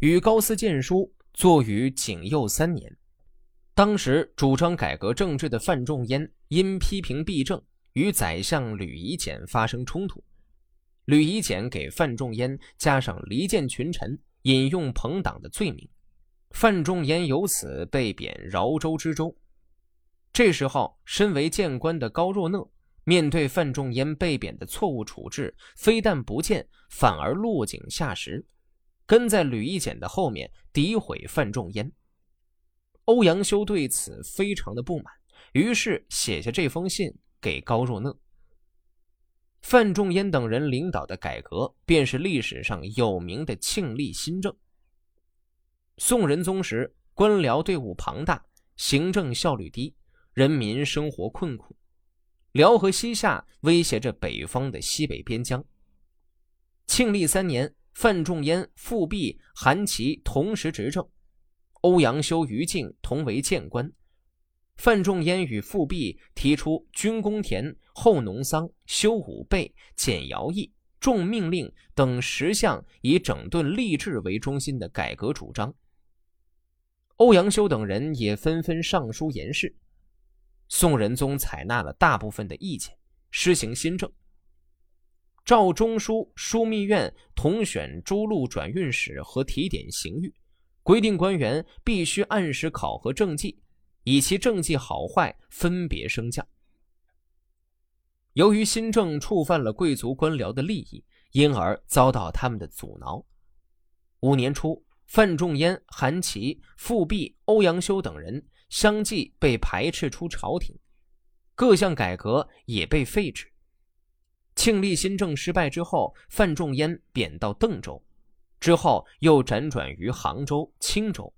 与高斯荐书，作于景佑三年。当时主张改革政治的范仲淹因批评弊政，与宰相吕夷简发生冲突。吕夷简给范仲淹加上离间群臣、引用朋党的罪名，范仲淹由此被贬饶州知州。这时候，身为谏官的高若讷面对范仲淹被贬的错误处置，非但不见，反而落井下石，跟在吕夷简的后面诋毁范仲淹。欧阳修对此非常的不满，于是写下这封信给高若讷。范仲淹等人领导的改革，便是历史上有名的庆历新政。宋仁宗时，官僚队伍庞大，行政效率低，人民生活困苦，辽和西夏威胁着北方的西北边疆。庆历三年，范仲淹、富弼、韩琦同时执政，欧阳修、于禁同为谏官。范仲淹与富弼提出军公田、后农桑、修武备、减徭役、重命令等十项以整顿吏治为中心的改革主张。欧阳修等人也纷纷上书言事。宋仁宗采纳了大部分的意见，施行新政，赵中书枢密院同选诸路转运使和提点刑狱，规定官员必须按时考核政绩。以其政绩好坏分别升降。由于新政触犯了贵族官僚的利益，因而遭到他们的阻挠。五年初，范仲淹、韩琦、富弼、欧阳修等人相继被排斥出朝廷，各项改革也被废止。庆历新政失败之后，范仲淹贬到邓州，之后又辗转于杭州、青州。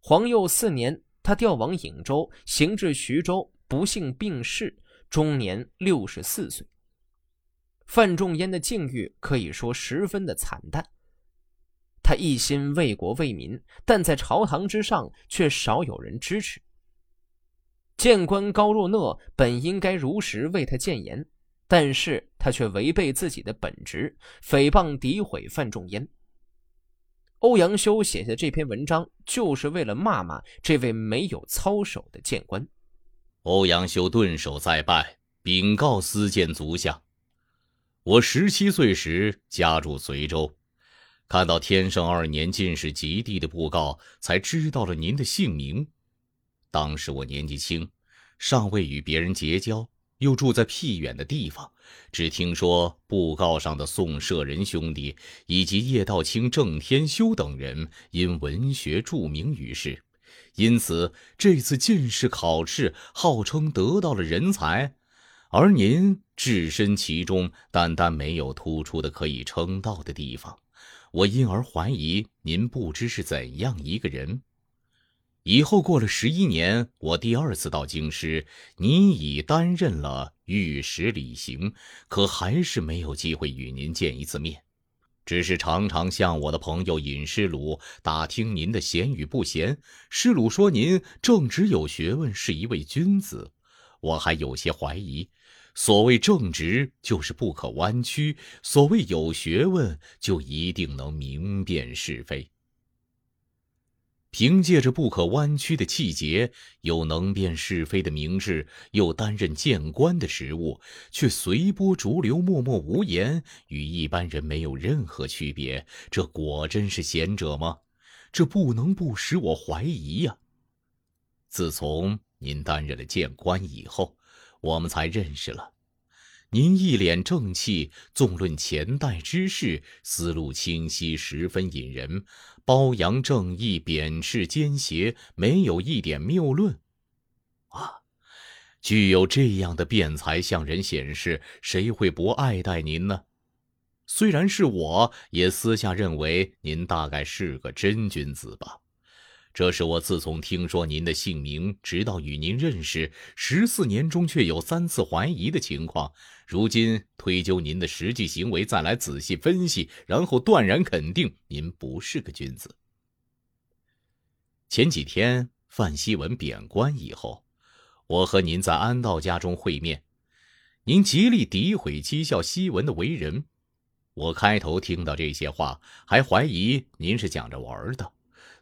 皇佑四年。他调往颍州，行至徐州，不幸病逝，终年六十四岁。范仲淹的境遇可以说十分的惨淡。他一心为国为民，但在朝堂之上却少有人支持。谏官高若讷本应该如实为他谏言，但是他却违背自己的本职，诽谤诋毁范仲淹。欧阳修写下这篇文章，就是为了骂骂这位没有操守的谏官。欧阳修顿首再拜，禀告司谏足下：我十七岁时家住随州，看到天圣二年进士及第的布告，才知道了您的姓名。当时我年纪轻，尚未与别人结交。又住在僻远的地方，只听说布告上的宋舍人兄弟以及叶道清、郑天修等人因文学著名于世，因此这次进士考试号称得到了人才，而您置身其中，单单没有突出的可以称道的地方，我因而怀疑您不知是怎样一个人。以后过了十一年，我第二次到京师，你已担任了御史李行，可还是没有机会与您见一次面，只是常常向我的朋友尹师鲁打听您的贤与不贤。师鲁说您正直有学问，是一位君子，我还有些怀疑。所谓正直，就是不可弯曲；所谓有学问，就一定能明辨是非。凭借着不可弯曲的气节，有能辨是非的明智，又担任谏官的职务，却随波逐流、默默无言，与一般人没有任何区别。这果真是贤者吗？这不能不使我怀疑呀。自从您担任了谏官以后，我们才认识了。您一脸正气，纵论前代之事，思路清晰，十分引人。褒扬正义，贬斥奸邪，没有一点谬论。啊，具有这样的辩才，向人显示，谁会不爱戴您呢？虽然是我，也私下认为您大概是个真君子吧。这是我自从听说您的姓名，直到与您认识十四年中，却有三次怀疑的情况。如今推究您的实际行为，再来仔细分析，然后断然肯定您不是个君子。前几天范希文贬官以后，我和您在安道家中会面，您极力诋毁讥笑希文的为人。我开头听到这些话，还怀疑您是讲着玩的。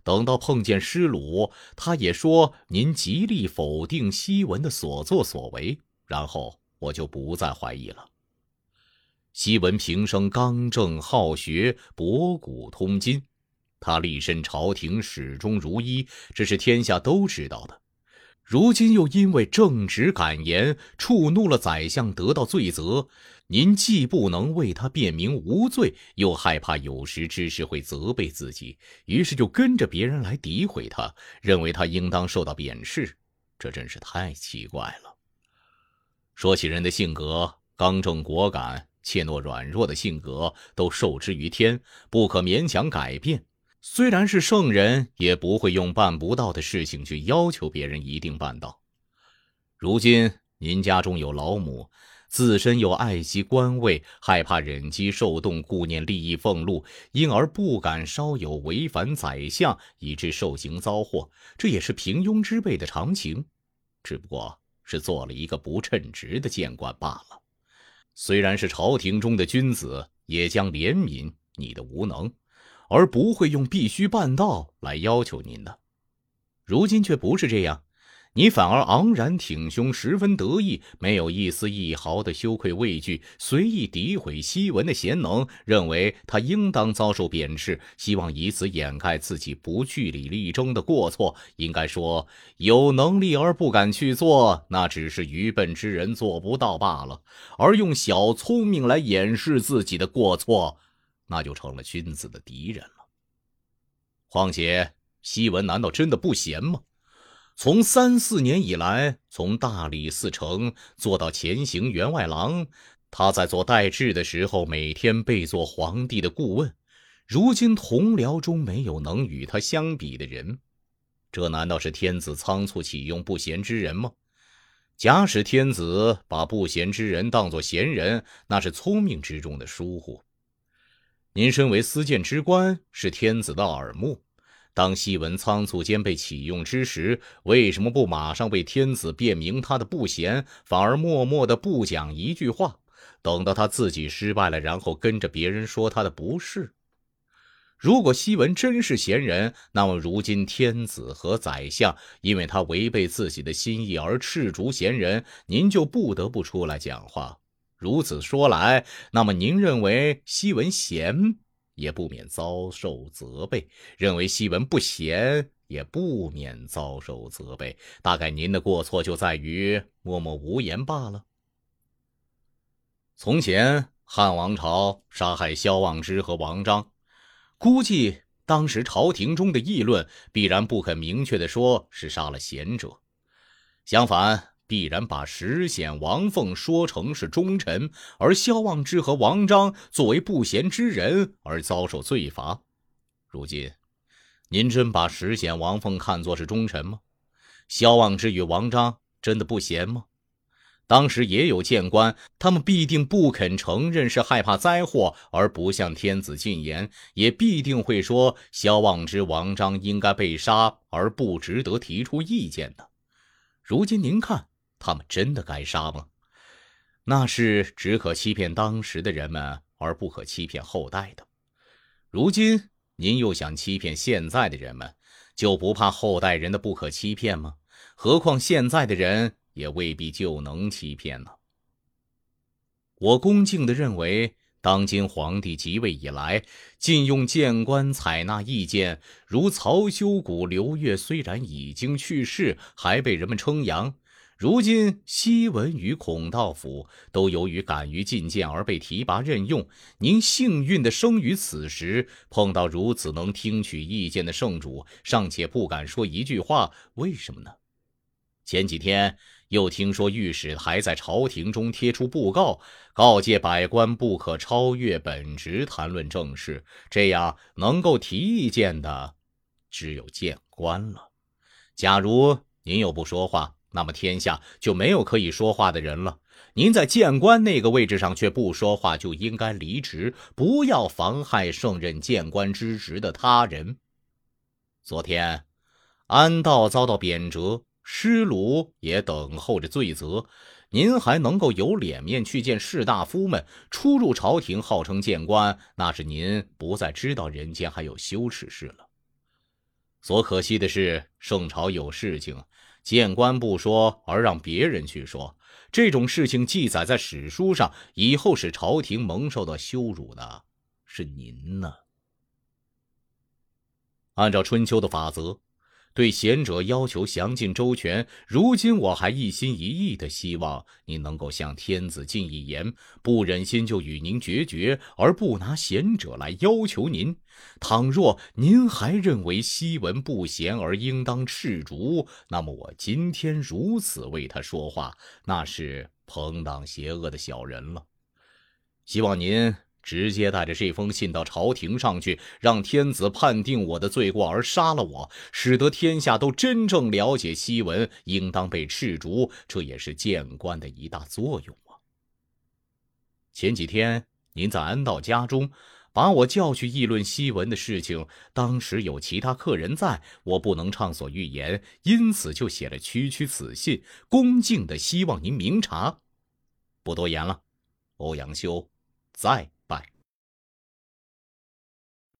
等到碰见施鲁，他也说您极力否定西文的所作所为，然后我就不再怀疑了。西文平生刚正好学，博古通今，他立身朝廷始终如一，这是天下都知道的。如今又因为正直敢言，触怒了宰相，得到罪责。您既不能为他辩明无罪，又害怕有识之士会责备自己，于是就跟着别人来诋毁他，认为他应当受到贬斥，这真是太奇怪了。说起人的性格，刚正果敢、怯懦软弱的性格都受之于天，不可勉强改变。虽然是圣人，也不会用办不到的事情去要求别人一定办到。如今您家中有老母。自身又爱惜官位，害怕忍饥受冻，顾念利益俸禄，因而不敢稍有违反宰相，以致受刑遭祸。这也是平庸之辈的常情，只不过是做了一个不称职的谏官罢了。虽然是朝廷中的君子，也将怜悯你的无能，而不会用必须办到来要求您的。如今却不是这样。你反而昂然挺胸，十分得意，没有一丝一毫的羞愧畏惧，随意诋毁西文的贤能，认为他应当遭受贬斥，希望以此掩盖自己不据理力争的过错。应该说，有能力而不敢去做，那只是愚笨之人做不到罢了；而用小聪明来掩饰自己的过错，那就成了君子的敌人了。况且，西文难道真的不贤吗？从三四年以来，从大理寺丞做到前行员外郎，他在做代治的时候，每天备做皇帝的顾问。如今同僚中没有能与他相比的人，这难道是天子仓促启用不贤之人吗？假使天子把不贤之人当作贤人，那是聪明之中的疏忽。您身为司谏之官，是天子的耳目。当西文仓促间被启用之时，为什么不马上为天子辩明他的不贤，反而默默的不讲一句话，等到他自己失败了，然后跟着别人说他的不是？如果西文真是贤人，那么如今天子和宰相因为他违背自己的心意而斥逐贤人，您就不得不出来讲话。如此说来，那么您认为西文贤？也不免遭受责备，认为西文不贤，也不免遭受责备。大概您的过错就在于默默无言罢了。从前汉王朝杀害萧望之和王章，估计当时朝廷中的议论必然不肯明确的说是杀了贤者，相反。必然把石显、王凤说成是忠臣，而萧望之和王章作为不贤之人而遭受罪罚。如今，您真把石显、王凤看作是忠臣吗？萧望之与王章真的不贤吗？当时也有谏官，他们必定不肯承认是害怕灾祸而不向天子进言，也必定会说萧望之、王章应该被杀而不值得提出意见的。如今您看。他们真的该杀吗？那是只可欺骗当时的人们，而不可欺骗后代的。如今您又想欺骗现在的人们，就不怕后代人的不可欺骗吗？何况现在的人也未必就能欺骗呢。我恭敬地认为，当今皇帝即位以来，禁用谏官采纳意见，如曹休谷、刘越，虽然已经去世，还被人们称扬。如今，西文与孔道府都由于敢于进谏而被提拔任用。您幸运的生于此时，碰到如此能听取意见的圣主，尚且不敢说一句话，为什么呢？前几天又听说御史还在朝廷中贴出布告，告诫百官不可超越本职谈论政事，这样能够提意见的只有谏官了。假如您又不说话，那么天下就没有可以说话的人了。您在谏官那个位置上却不说话，就应该离职，不要妨害胜任谏官之职的他人。昨天，安道遭到贬谪，施鲁也等候着罪责。您还能够有脸面去见士大夫们，出入朝廷，号称谏官，那是您不再知道人间还有羞耻事了。所可惜的是，圣朝有事情，见官不说，而让别人去说，这种事情记载在史书上，以后使朝廷蒙受到羞辱的是您呢。按照春秋的法则。对贤者要求详尽周全，如今我还一心一意的希望您能够向天子进一言，不忍心就与您决绝，而不拿贤者来要求您。倘若您还认为西文不贤而应当斥逐，那么我今天如此为他说话，那是朋党邪恶的小人了。希望您。直接带着这封信到朝廷上去，让天子判定我的罪过而杀了我，使得天下都真正了解西文应当被斥逐，这也是谏官的一大作用啊。前几天您在安道家中把我叫去议论西文的事情，当时有其他客人在，我不能畅所欲言，因此就写了区区此信，恭敬的希望您明察。不多言了，欧阳修，在。